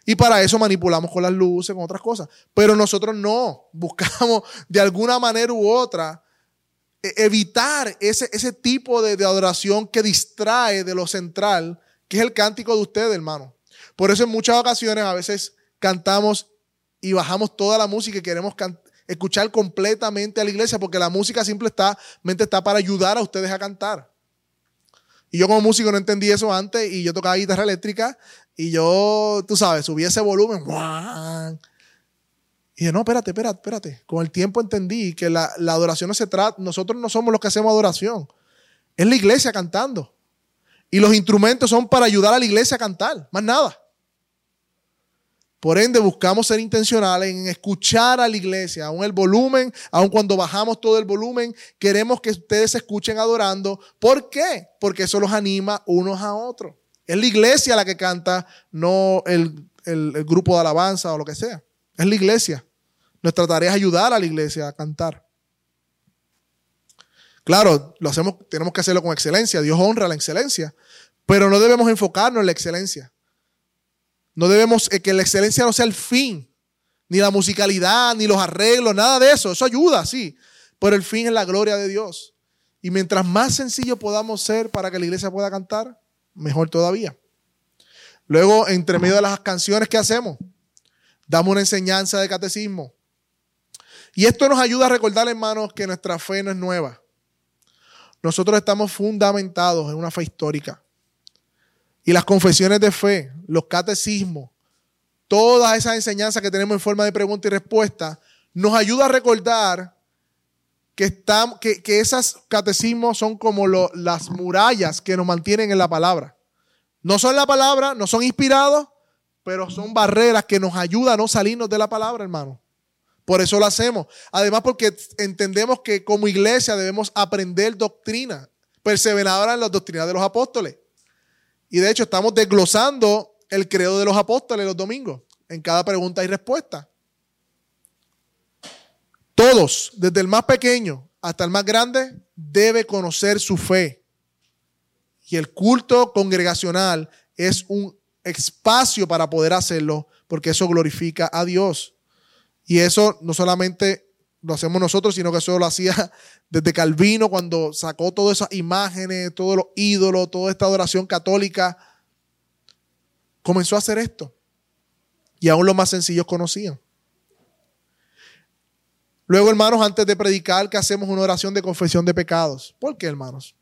Y para eso manipulamos con las luces, con otras cosas. Pero nosotros no, buscamos de alguna manera u otra e, evitar ese, ese tipo de, de adoración que distrae de lo central, que es el cántico de ustedes, hermano. Por eso en muchas ocasiones a veces cantamos y bajamos toda la música y queremos escuchar completamente a la iglesia porque la música simplemente está para ayudar a ustedes a cantar. Y yo como músico no entendí eso antes y yo tocaba guitarra eléctrica y yo, tú sabes, subí ese volumen. Y dije, no, espérate, espérate, espérate. Con el tiempo entendí que la, la adoración no se trata, nosotros no somos los que hacemos adoración. Es la iglesia cantando. Y los instrumentos son para ayudar a la iglesia a cantar, más nada. Por ende, buscamos ser intencionales en escuchar a la iglesia, aún el volumen, aun cuando bajamos todo el volumen, queremos que ustedes escuchen adorando. ¿Por qué? Porque eso los anima unos a otros. Es la iglesia la que canta, no el, el grupo de alabanza o lo que sea. Es la iglesia. Nuestra tarea es ayudar a la iglesia a cantar. Claro, lo hacemos, tenemos que hacerlo con excelencia. Dios honra la excelencia, pero no debemos enfocarnos en la excelencia. No debemos, eh, que la excelencia no sea el fin, ni la musicalidad, ni los arreglos, nada de eso. Eso ayuda, sí, pero el fin es la gloria de Dios. Y mientras más sencillo podamos ser para que la iglesia pueda cantar, mejor todavía. Luego, entre medio de las canciones que hacemos, damos una enseñanza de catecismo. Y esto nos ayuda a recordar, hermanos, que nuestra fe no es nueva. Nosotros estamos fundamentados en una fe histórica. Y las confesiones de fe, los catecismos, todas esas enseñanzas que tenemos en forma de pregunta y respuesta, nos ayuda a recordar que, estamos, que, que esos catecismos son como las murallas que nos mantienen en la palabra. No son la palabra, no son inspirados, pero son barreras que nos ayudan a no salirnos de la palabra, hermano. Por eso lo hacemos. Además, porque entendemos que como iglesia debemos aprender doctrina, perseverar en las doctrinas de los apóstoles. Y de hecho estamos desglosando el credo de los apóstoles los domingos, en cada pregunta y respuesta. Todos, desde el más pequeño hasta el más grande, debe conocer su fe. Y el culto congregacional es un espacio para poder hacerlo, porque eso glorifica a Dios. Y eso no solamente lo hacemos nosotros, sino que eso lo hacía desde Calvino cuando sacó todas esas imágenes, todos los ídolos, toda esta adoración católica. Comenzó a hacer esto. Y aún los más sencillos conocían. Luego, hermanos, antes de predicar, que hacemos una oración de confesión de pecados. ¿Por qué, hermanos?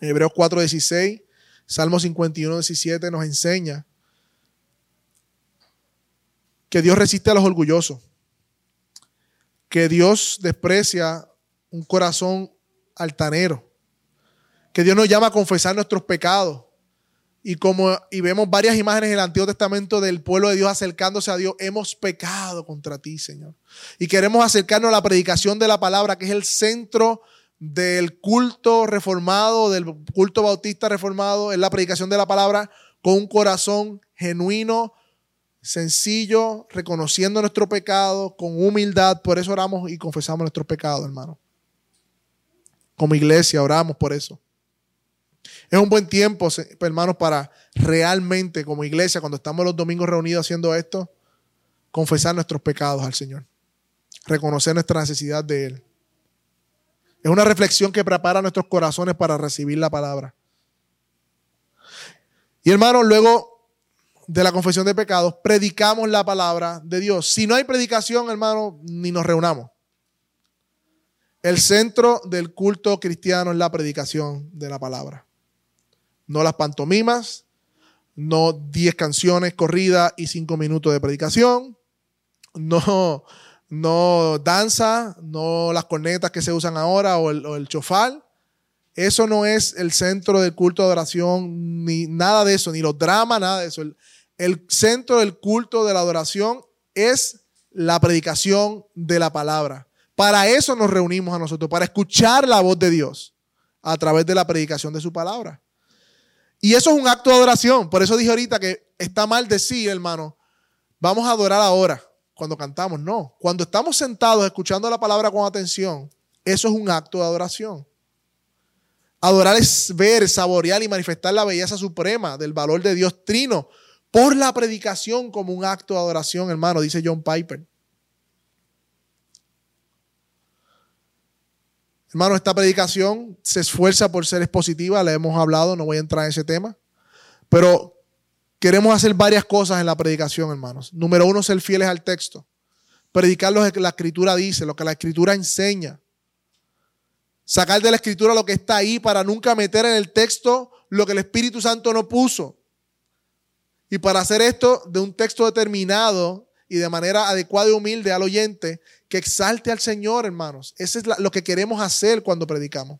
Hebreos 4:16, Salmo 51:17 nos enseña que Dios resiste a los orgullosos que Dios desprecia un corazón altanero, que Dios nos llama a confesar nuestros pecados y como y vemos varias imágenes en el Antiguo Testamento del pueblo de Dios acercándose a Dios, hemos pecado contra ti, Señor. Y queremos acercarnos a la predicación de la palabra, que es el centro del culto reformado, del culto bautista reformado, es la predicación de la palabra con un corazón genuino, sencillo, reconociendo nuestro pecado, con humildad. Por eso oramos y confesamos nuestros pecados, hermano. Como iglesia oramos por eso. Es un buen tiempo, hermanos, para realmente como iglesia, cuando estamos los domingos reunidos haciendo esto, confesar nuestros pecados al Señor. Reconocer nuestra necesidad de Él. Es una reflexión que prepara nuestros corazones para recibir la palabra. Y hermanos, luego de la confesión de pecados, predicamos la palabra de Dios. Si no hay predicación, hermano, ni nos reunamos. El centro del culto cristiano es la predicación de la palabra no las pantomimas, no 10 canciones corridas y 5 minutos de predicación, no, no danza, no las cornetas que se usan ahora o el, chofal. Eso no es el centro del culto de adoración, ni nada de eso, ni los dramas, nada de eso. El centro del culto de la adoración es la predicación de la palabra. Para eso nos reunimos a nosotros, para escuchar la voz de Dios a través de la predicación de su palabra. Y eso es un acto de adoración. Por eso dije ahorita que está mal decir, hermano, vamos a adorar ahora, cuando cantamos. No, cuando estamos sentados escuchando la palabra con atención, eso es un acto de adoración. Adorar es ver, saborear y manifestar la belleza suprema del valor de Dios trino por la predicación como un acto de adoración, hermano, dice John Piper. Hermano, esta predicación se esfuerza por ser expositiva, le hemos hablado, no voy a entrar en ese tema, pero queremos hacer varias cosas en la predicación, hermanos. Número uno, ser fieles al texto. Predicar lo que la escritura dice, lo que la escritura enseña. Sacar de la escritura lo que está ahí para nunca meter en el texto lo que el Espíritu Santo no puso. Y para hacer esto de un texto determinado y de manera adecuada y humilde al oyente, que exalte al Señor, hermanos. Eso es lo que queremos hacer cuando predicamos.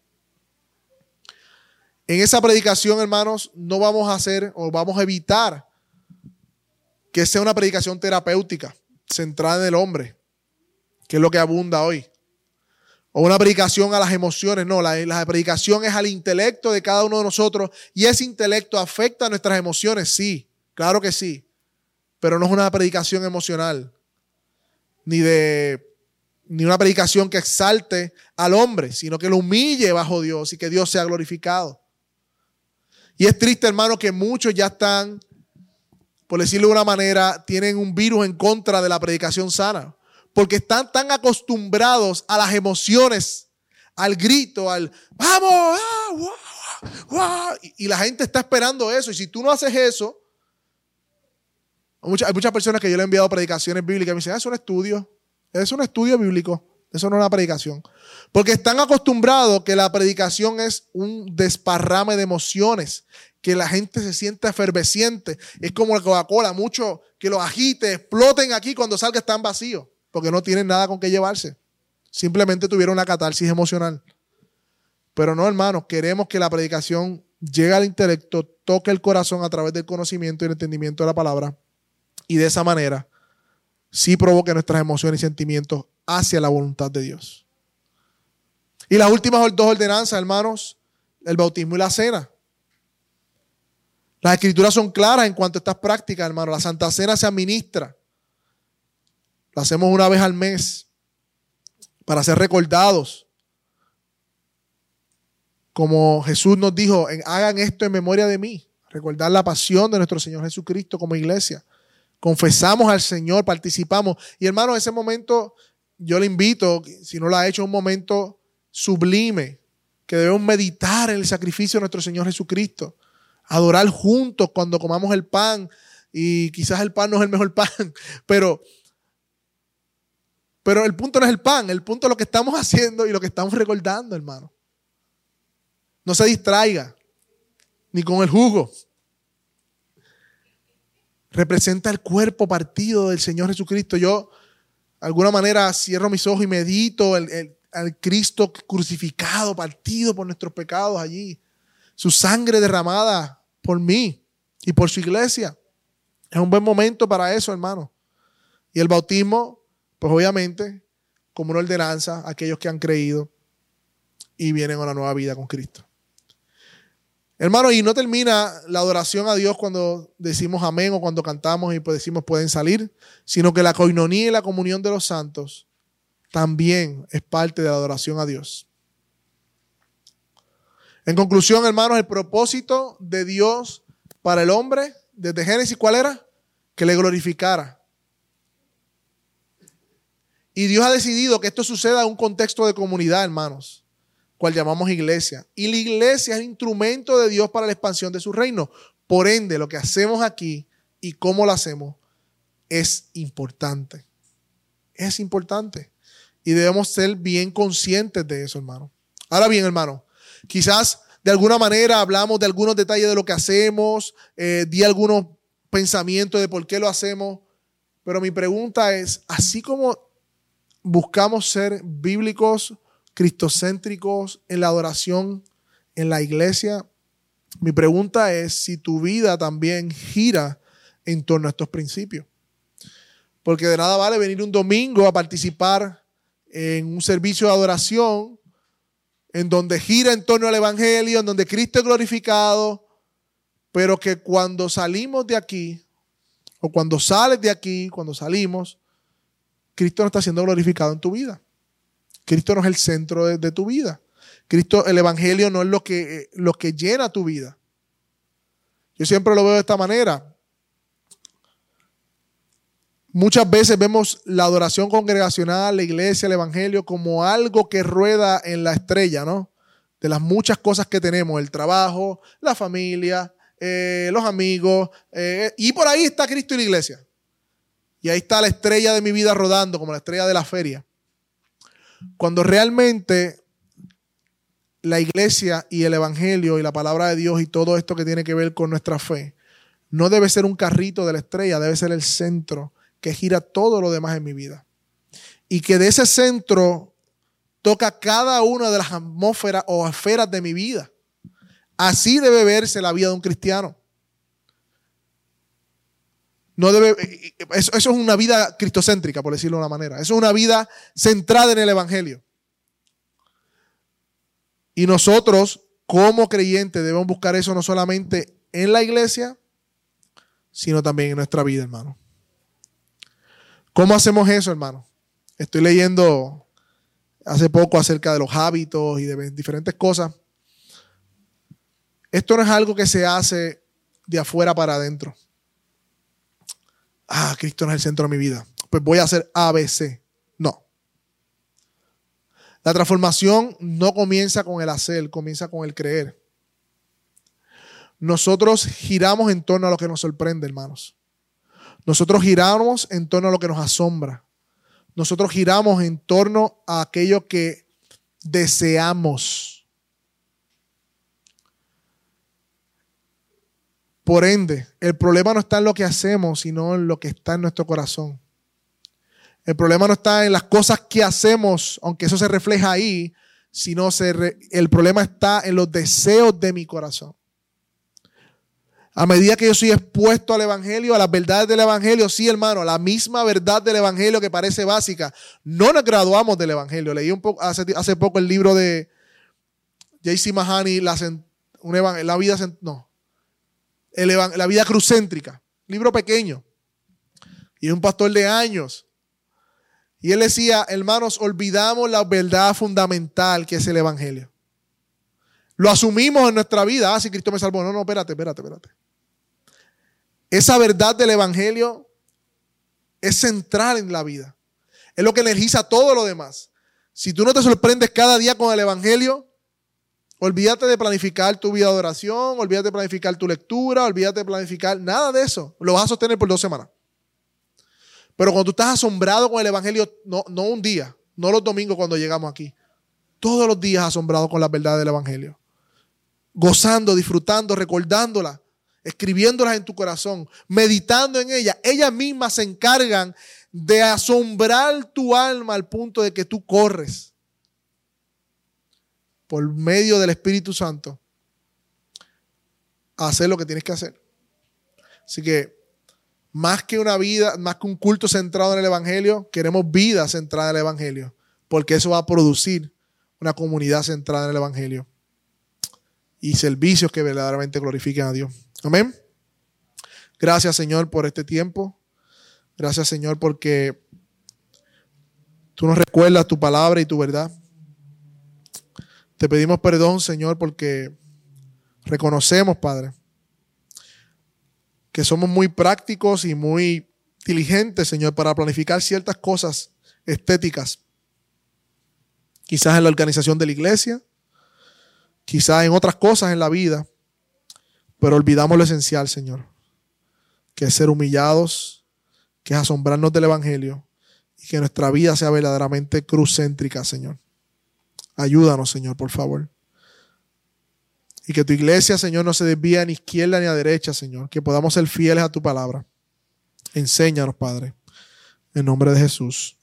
En esa predicación, hermanos, no vamos a hacer o vamos a evitar que sea una predicación terapéutica, centrada en el hombre, que es lo que abunda hoy. O una predicación a las emociones, no, la, la predicación es al intelecto de cada uno de nosotros y ese intelecto afecta a nuestras emociones, sí, claro que sí, pero no es una predicación emocional, ni de ni una predicación que exalte al hombre, sino que lo humille bajo Dios y que Dios sea glorificado. Y es triste, hermano, que muchos ya están, por decirlo de una manera, tienen un virus en contra de la predicación sana, porque están tan acostumbrados a las emociones, al grito, al vamos, ah, y, la gente está esperando eso. Y si tú no haces eso, hay muchas, personas que yo le he enviado predicaciones bíblicas y me dicen, ah, es un estudio. Es un estudio bíblico. Eso no es una predicación. Porque están acostumbrados que la predicación es un desparrame de emociones, que la gente se siente efervesciente. Es como la Coca-Cola, mucho que los agite, exploten aquí cuando salga están vacíos, porque no tienen nada con qué llevarse. Simplemente tuvieron una catarsis emocional. Pero no, hermanos, queremos que la predicación llegue al intelecto, toque el corazón a través del conocimiento y el entendimiento de la palabra. Y de esa manera sí provoque nuestras emociones y sentimientos hacia la voluntad de Dios. Y las últimas dos ordenanzas, hermanos, el bautismo y la cena. Las escrituras son claras en cuanto a estas prácticas, hermanos. La Santa Cena se administra. La hacemos una vez al mes para ser recordados. Como Jesús nos dijo, hagan esto en memoria de mí. Recordar la pasión de nuestro Señor Jesucristo como iglesia confesamos al Señor, participamos. Y hermano, ese momento yo le invito, si no lo ha hecho, un momento sublime, que debemos meditar en el sacrificio de nuestro Señor Jesucristo, adorar juntos cuando comamos el pan. Y quizás el pan no es el mejor pan, pero, pero el punto no es el pan, el punto es lo que estamos haciendo y lo que estamos recordando, hermano. No se distraiga, ni con el jugo representa el cuerpo partido del Señor Jesucristo. Yo, de alguna manera, cierro mis ojos y medito al Cristo crucificado, partido por nuestros pecados allí. Su sangre derramada por mí. y por su iglesia. Es un buen momento para eso, hermano. Y el bautismo, pues obviamente, como una ordenanza a aquellos que han creído y vienen a una nueva vida con Cristo. Hermano, y no termina la adoración a Dios cuando decimos amén o cuando cantamos y pues decimos pueden salir, sino que la coinonía y la comunión de los santos también es parte de la adoración a Dios. En conclusión, hermanos, el propósito de Dios para el hombre desde Génesis, ¿cuál era? Que le glorificara. Y Dios ha decidido que esto suceda en un contexto de comunidad, hermanos, cual llamamos iglesia. Y la iglesia es instrumento de Dios para la expansión de su reino. Por ende, lo que hacemos aquí y cómo lo hacemos es importante. Es importante. Y debemos ser bien conscientes de eso, hermano. Ahora bien, hermano, Quizás de alguna manera hablamos de algunos detalles de lo que hacemos, eh, di algunos pensamientos de por qué lo hacemos, pero mi pregunta es, así como buscamos ser bíblicos, cristocéntricos en la adoración, en la iglesia, mi pregunta es si tu vida también gira en torno a estos principios. Porque de nada vale venir un domingo a participar en un servicio de adoración en donde gira en torno al Evangelio, en donde Cristo es glorificado, pero que cuando salimos de aquí, o cuando sales de aquí, cuando salimos, Cristo no está siendo glorificado en tu vida. Cristo no es el centro de, tu vida. Cristo, el Evangelio no es lo que, lo que llena tu vida. Yo siempre lo veo de esta manera. Muchas veces vemos la adoración congregacional, la iglesia, el evangelio como algo que rueda en la estrella, ¿no? De las muchas cosas que tenemos, el trabajo, la familia, eh, los amigos, eh, y por ahí está Cristo y la iglesia. Y ahí está la estrella de mi vida rodando, como la estrella de la feria. Cuando realmente la iglesia y el evangelio y la palabra de Dios y todo esto que tiene que ver con nuestra fe, no debe ser un carrito de la estrella, debe ser el centro que gira todo lo demás en mi vida. Y que de ese centro toca cada una de las atmósferas o esferas de mi vida. Así debe verse la vida de un cristiano. No debe, eso, eso, es una vida cristocéntrica, por decirlo de una manera. Eso es una vida centrada en el Evangelio. Y nosotros, como creyentes, debemos buscar eso no solamente en la iglesia, sino también en nuestra vida, hermano. ¿Cómo hacemos eso, hermano? Estoy leyendo hace poco acerca de los hábitos y de diferentes cosas. Esto no es algo que se hace de afuera para adentro. Ah, Cristo no es el centro de mi vida. Pues voy a hacer ABC. No. La transformación no comienza con el hacer, comienza con el creer. Nosotros giramos en torno a lo que nos sorprende, hermanos. Nosotros giramos en torno a lo que nos asombra. Nosotros giramos en torno a aquello que deseamos. Por ende, el problema no está en lo que hacemos, sino en lo que está en nuestro corazón. El problema no está en las cosas que hacemos, aunque eso se refleja ahí, sino el problema está en los deseos de mi corazón. A medida que yo soy expuesto al Evangelio, a las verdades del Evangelio, sí, hermano, la misma verdad del Evangelio que parece básica. No nos graduamos del Evangelio. Leí poco, hace, poco el libro de J.C. Mahani, la, la, vida, no, la vida crucéntrica. Libro pequeño. Y un pastor de años. Y él decía, hermanos, olvidamos la verdad fundamental que es el Evangelio. Lo asumimos en nuestra vida. Ah, si Cristo me salvó. No, no, espérate, espérate, espérate. Esa verdad del Evangelio es central en la vida. Es lo que energiza todo lo demás. Si tú no te sorprendes cada día con el Evangelio, olvídate de planificar tu vida de oración, olvídate de planificar tu lectura, olvídate de planificar nada de eso. Lo vas a sostener por dos semanas. Pero cuando tú estás asombrado con el Evangelio, no, no un día, no los domingos cuando llegamos aquí, todos los días asombrado con la verdad del Evangelio. Gozando, disfrutando, recordándola escribiéndolas en tu corazón, meditando en ellas, ellas mismas se encargan de asombrar tu alma al punto de que tú corres por medio del Espíritu Santo hacer lo que tienes que hacer. Así que más que una vida, más que un culto centrado en el Evangelio, queremos vida centrada en el Evangelio, porque eso va a producir una comunidad centrada en el Evangelio y servicios que verdaderamente glorifiquen a Dios. Amén. Gracias Señor por este tiempo. Gracias Señor porque tú nos recuerdas tu palabra y tu verdad. Te pedimos perdón Señor porque reconocemos, Padre, que somos muy prácticos y muy diligentes, Señor, para planificar ciertas cosas estéticas. Quizás en la organización de la iglesia, quizás en otras cosas en la vida, pero olvidamos lo esencial, Señor, que es ser humillados, que es asombrarnos del Evangelio y que nuestra vida sea verdaderamente crucéntrica, Señor. Ayúdanos, Señor, por favor. Y que tu iglesia, Señor, no se desvíe ni a izquierda ni a derecha, Señor. Que podamos ser fieles a tu palabra. Enséñanos, Padre. En nombre de Jesús.